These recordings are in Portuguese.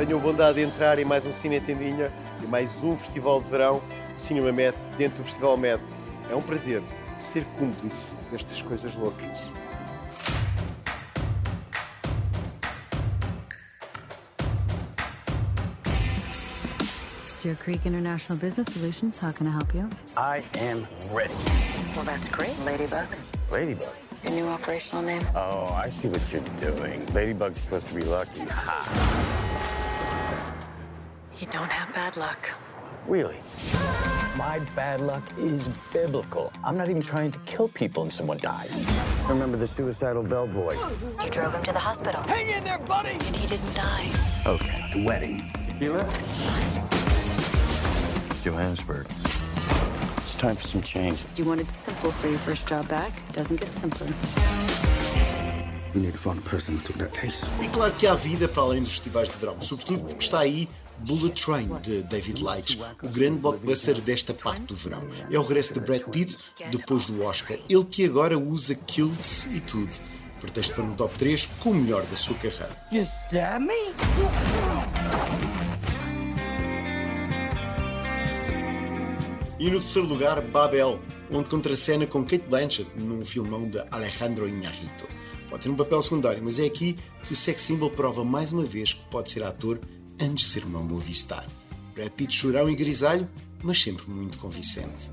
Tenham a bondade de entrar em mais um Cine Tendinha e mais um festival de verão, o Cinema Med, dentro do Festival Med. É um prazer ser cúmplice destas coisas loucas. Deer Creek International Business Solutions, how can I help you? I am ready. Well, that's great, Ladybug. Ladybug. Your new operational name? Oh, I see what you're doing. Ladybug's supposed to be lucky. Ha! You don't have bad luck. Really? My bad luck is biblical. I'm not even trying to kill people and someone dies. Remember the suicidal bellboy? You drove him to the hospital. Hang in there, buddy! And he didn't die. Okay, the wedding. Tequila? Johannesburg. It's time for some change. You wanted simple for your first job back. Doesn't get simpler. We need to find the person who took that case. E claro que há vida para além dos festivais de verão, sobretudo porque está aí Bullet Train, de David Leitch, o grande blockbuster desta parte do verão. É o regresso de Brad Pitt depois do Oscar, ele que agora usa kilts e tudo. Pretexto para no top 3 com o melhor da sua carreira. You stab me? E no terceiro lugar, Babel, onde contracena com Kate Blanchett num filmão de Alejandro Iñárritu. Pode ser um papel secundário, mas é aqui que o sex symbol prova mais uma vez que pode ser ator antes de ser uma movie star. Brad Pitt chorão e grisalho, mas sempre muito convincente.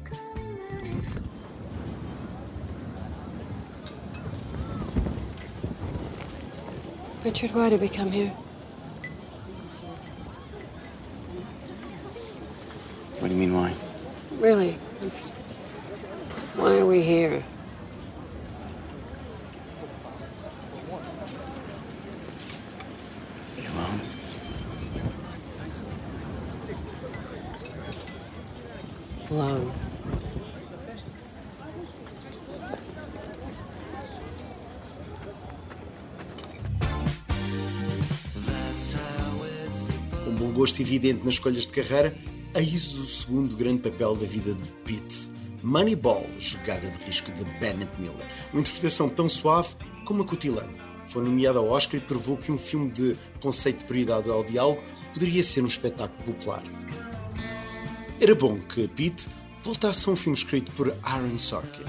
Richard, why did we come here? What do you mean, why? Really? Why are we here? Gosto evidente nas escolhas de carreira, eis o segundo grande papel da vida de Pitt. Moneyball, jogada de risco de Bennett Miller. Uma interpretação tão suave como acutilante. Foi nomeada ao Oscar e provou que um filme de conceito de prioridade ao diálogo poderia ser um espetáculo popular. Era bom que Pitt voltasse a um filme escrito por Aaron Sorkin.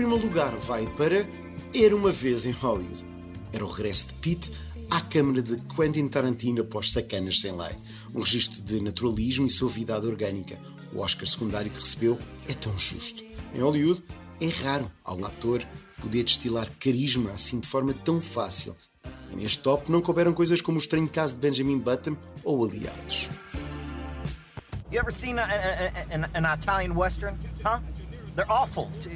Primeiro lugar vai para Era uma vez em Hollywood. Era o regresso de Pitt à câmara de Quentin Tarantino após Sacanas Sem Lei. Um registro de naturalismo e suavidade orgânica. O Oscar secundário que recebeu é tão justo. Em Hollywood, é raro algum ator poder destilar carisma assim de forma tão fácil. E neste top não couberam coisas como o estranho caso de Benjamin Button ou Aliados. You ever seen a, a- a- an, an Italian Western? Huh? They're awful. It's-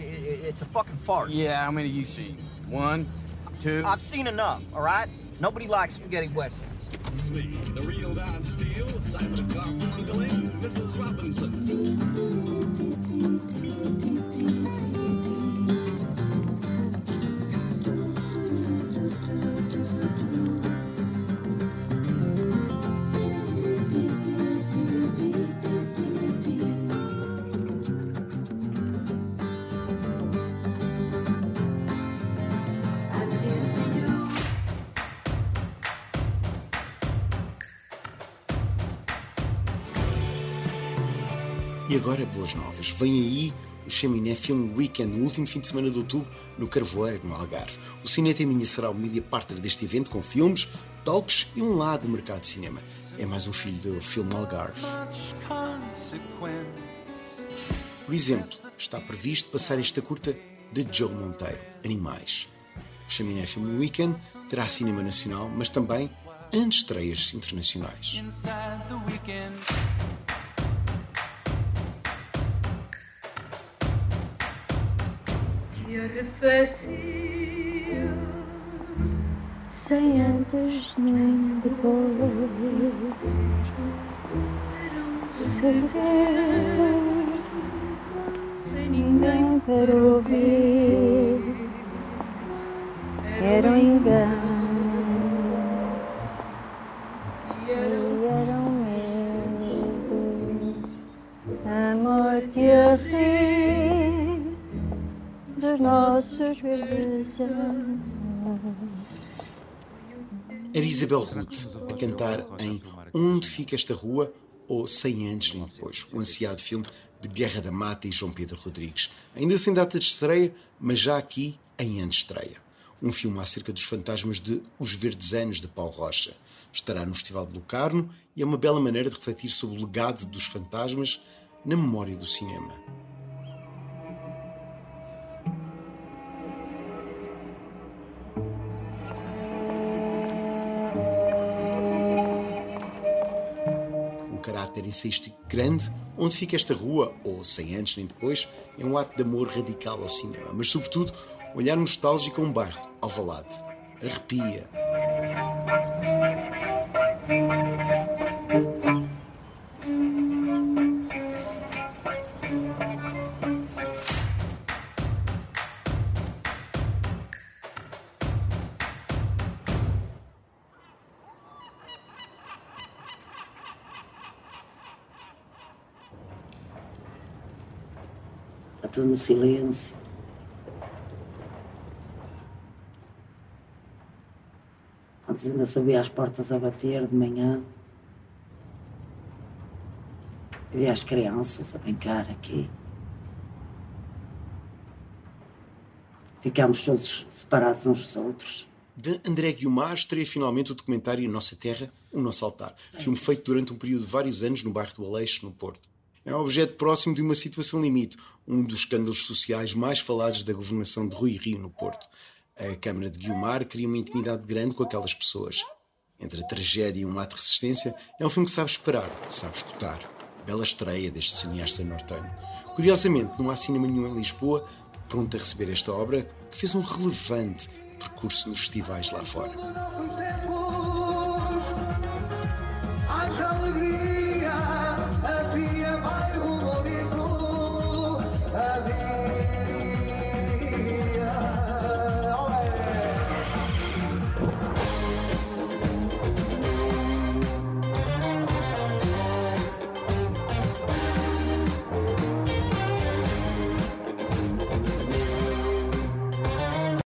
It's a fucking farce. Yeah, how many you seen? One, two. I've seen enough, all right? Nobody likes spaghetti westerns. The real Don Steele, Simon Garfunkel, Mrs. Robinson. E agora, boas novas. Vem aí o Chaminé Film Weekend, no último fim de semana de outubro, no Carvoeiro, no Algarve. O Cine Tendinha será o media partner deste evento, com filmes, talks e um lado do mercado de cinema. É mais um filho do filme Algarve. Por exemplo, está previsto passar esta curta de Joe Monteiro, Animais. O Chaminé Film Weekend terá cinema nacional, mas também antestreias internacionais. Que arrefecia sem antes nem depois. Era um serei sem ninguém para ouvir. Era um engano, Era Isabel Ruth a cantar em Onde Fica Esta Rua ou Sem Antes Nem Depois, o ansiado filme de Guerra da Mata e João Pedro Rodrigues. Ainda sem data de estreia, mas já aqui em antestreia. Um filme acerca dos fantasmas de Os Verdes Anos de Paulo Rocha. Estará no Festival de Locarno e é uma bela maneira de refletir sobre o legado dos fantasmas na memória do cinema. Caráter ensaístico grande, onde fica esta rua, ou sem antes nem depois, é um ato de amor radical ao cinema, mas sobretudo olhar nostálgico a um bairro, Alvalade. Arrepia. No silêncio. Antes ainda subia às portas a bater de manhã. Via as crianças a brincar aqui. Ficámos todos separados uns dos outros. De André Guiomar estreia finalmente o documentário Nossa Terra, o Nosso Altar. Filme feito durante um período de vários anos no bairro do Aleixo, no Porto. É objeto próximo de uma situação limite, um dos escândalos sociais mais falados da governação de Rui Rio no Porto. A Câmara de Guiomar cria uma intimidade grande com aquelas pessoas. Entre a tragédia e um ato de resistência, é um filme que sabe esperar, sabe escutar. Bela estreia deste cineasta nortenho. Curiosamente, não há cinema nenhum em Lisboa pronto a receber esta obra, que fez um relevante percurso nos festivais lá fora. Haja alegria.